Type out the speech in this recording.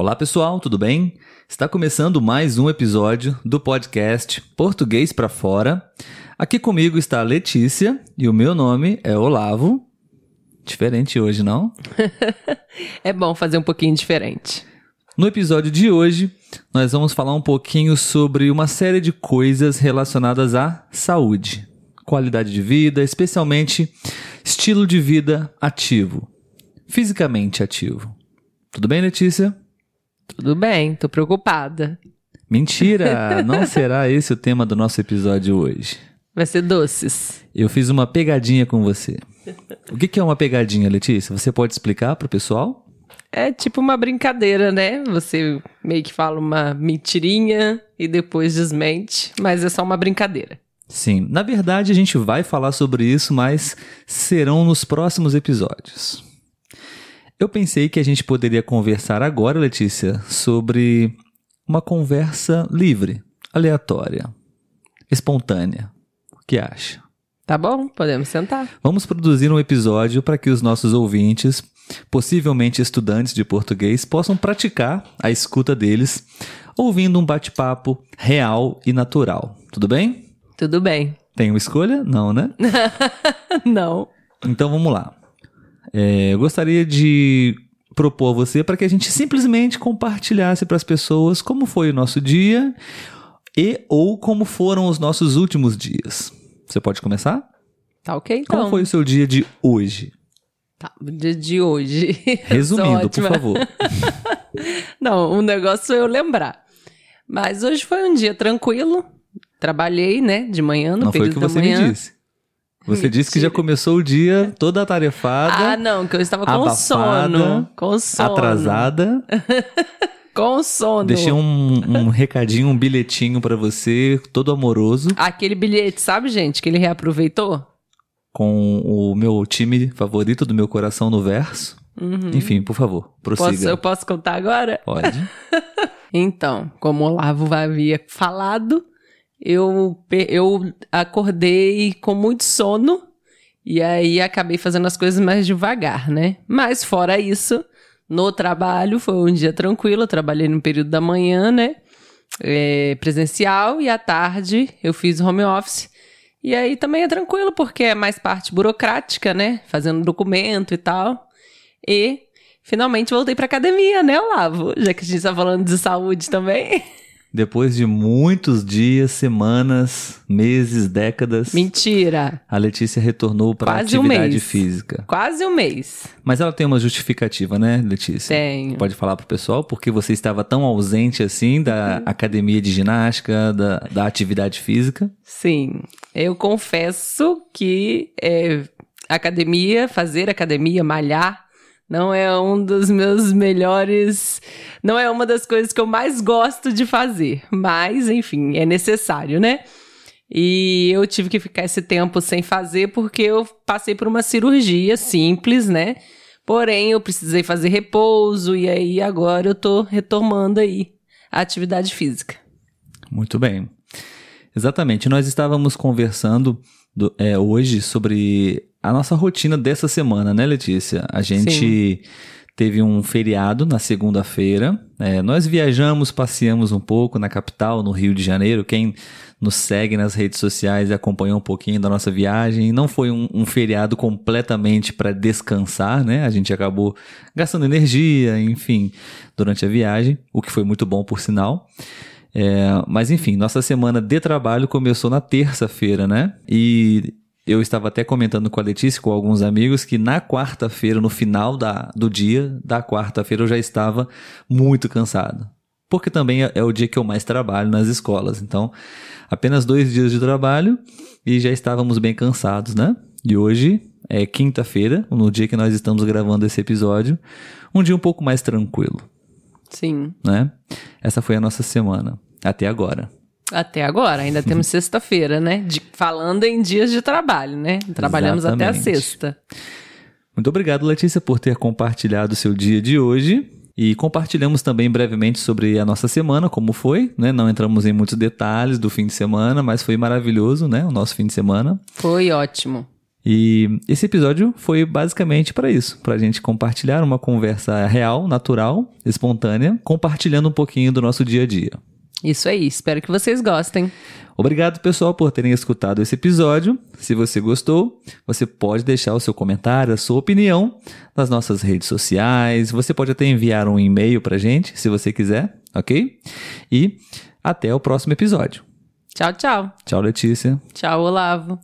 Olá pessoal, tudo bem? Está começando mais um episódio do podcast Português para Fora. Aqui comigo está a Letícia e o meu nome é Olavo. Diferente hoje, não? é bom fazer um pouquinho diferente. No episódio de hoje, nós vamos falar um pouquinho sobre uma série de coisas relacionadas à saúde, qualidade de vida, especialmente estilo de vida ativo, fisicamente ativo. Tudo bem, Letícia? Tudo bem, tô preocupada. Mentira! não será esse o tema do nosso episódio hoje. Vai ser doces. Eu fiz uma pegadinha com você. O que é uma pegadinha, Letícia? Você pode explicar para o pessoal? É tipo uma brincadeira, né? Você meio que fala uma mentirinha e depois desmente, mas é só uma brincadeira. Sim, na verdade a gente vai falar sobre isso, mas serão nos próximos episódios. Eu pensei que a gente poderia conversar agora, Letícia, sobre uma conversa livre, aleatória, espontânea. O que acha? Tá bom, podemos sentar. Vamos produzir um episódio para que os nossos ouvintes, possivelmente estudantes de português, possam praticar a escuta deles, ouvindo um bate-papo real e natural. Tudo bem? Tudo bem. Tem uma escolha? Não, né? Não. Então vamos lá. É, eu gostaria de propor a você para que a gente simplesmente compartilhasse para as pessoas como foi o nosso dia e ou como foram os nossos últimos dias. Você pode começar? Tá ok, então. Como foi o seu dia de hoje? Tá, o dia de hoje. Resumindo, por favor. Não, um negócio é eu lembrar. Mas hoje foi um dia tranquilo. Trabalhei, né, de manhã, no Não período foi o que você da manhã. me disse. Você Mentira. disse que já começou o dia toda atarefada. Ah, não, que eu estava com abafada, sono. Com sono. Atrasada. Com sono. Deixei um, um recadinho, um bilhetinho para você, todo amoroso, Aquele bilhete, sabe, gente, que ele reaproveitou? com o meu time favorito do meu coração no verso. Enfim, por favor, prossiga. Uhum. Posso, eu posso contar agora? Pode. Então, como o Olavo havia falado, eu, eu acordei com muito sono e aí acabei fazendo as coisas mais devagar, né? Mas fora isso, no trabalho foi um dia tranquilo, eu trabalhei no período da manhã, né? É, presencial e à tarde eu fiz home office. E aí também é tranquilo, porque é mais parte burocrática, né? Fazendo documento e tal. E finalmente voltei pra academia, né, Olavo? Já que a gente tá falando de saúde também. Depois de muitos dias, semanas, meses, décadas, Mentira. a Letícia retornou para a um atividade mês. física. Quase um mês. Mas ela tem uma justificativa, né, Letícia? Tenho. Pode falar pro pessoal porque você estava tão ausente assim Uhum. da academia de ginástica, da, da atividade física. Sim. Eu confesso que é, academia, fazer academia, malhar, não é um dos meus melhores. Não é uma das coisas que eu mais gosto de fazer. Mas, enfim, é necessário, né? E eu tive que ficar esse tempo sem fazer porque eu passei por uma cirurgia simples, né? Porém, eu precisei fazer repouso e aí agora eu tô retomando aí a atividade física. Muito bem. Exatamente. Nós estávamos conversando do- é, hoje sobre a nossa rotina dessa semana, né, Letícia? A gente teve um feriado na segunda-feira. É, nós viajamos, passeamos um pouco na capital, no Rio de Janeiro. Quem nos segue nas redes sociais e acompanhou um pouquinho da nossa viagem. Não foi um, um feriado completamente para descansar, né? A gente acabou gastando energia, enfim, durante a viagem, o que foi muito bom, por sinal. É, mas enfim, nossa semana de trabalho começou na terça-feira, né? E eu estava até comentando com a Letícia, com alguns amigos, que na quarta-feira, no final da, do dia da quarta-feira, eu já estava muito cansado. Porque também é, é o dia que eu mais trabalho nas escolas. Então, apenas dois dias de trabalho e já estávamos bem cansados, né? E hoje é quinta-feira, no dia que nós estamos gravando esse episódio, um dia um pouco mais tranquilo Sim. né? Essa foi a nossa semana, até agora. Até agora, ainda temos sexta-feira, né? De- falando em dias de trabalho, né? Trabalhamos até a Exatamente. sexta. Muito obrigado, Letícia, por ter compartilhado o seu dia de hoje. E compartilhamos também brevemente sobre a nossa semana, como foi, né? Não entramos em muitos detalhes do fim de semana, mas foi maravilhoso, né? O nosso fim de semana. Foi ótimo. E esse episódio foi basicamente para isso, para a gente compartilhar uma conversa real, natural, espontânea, compartilhando um pouquinho do nosso dia a dia. Isso aí, espero que vocês gostem. Obrigado, pessoal, por terem escutado esse episódio. Se você gostou, você pode deixar o seu comentário, a sua opinião nas nossas redes sociais. Você pode até enviar um e-mail pra gente, se você quiser, ok? E até o próximo episódio. Tchau, tchau. Tchau, Letícia. Tchau, Olavo.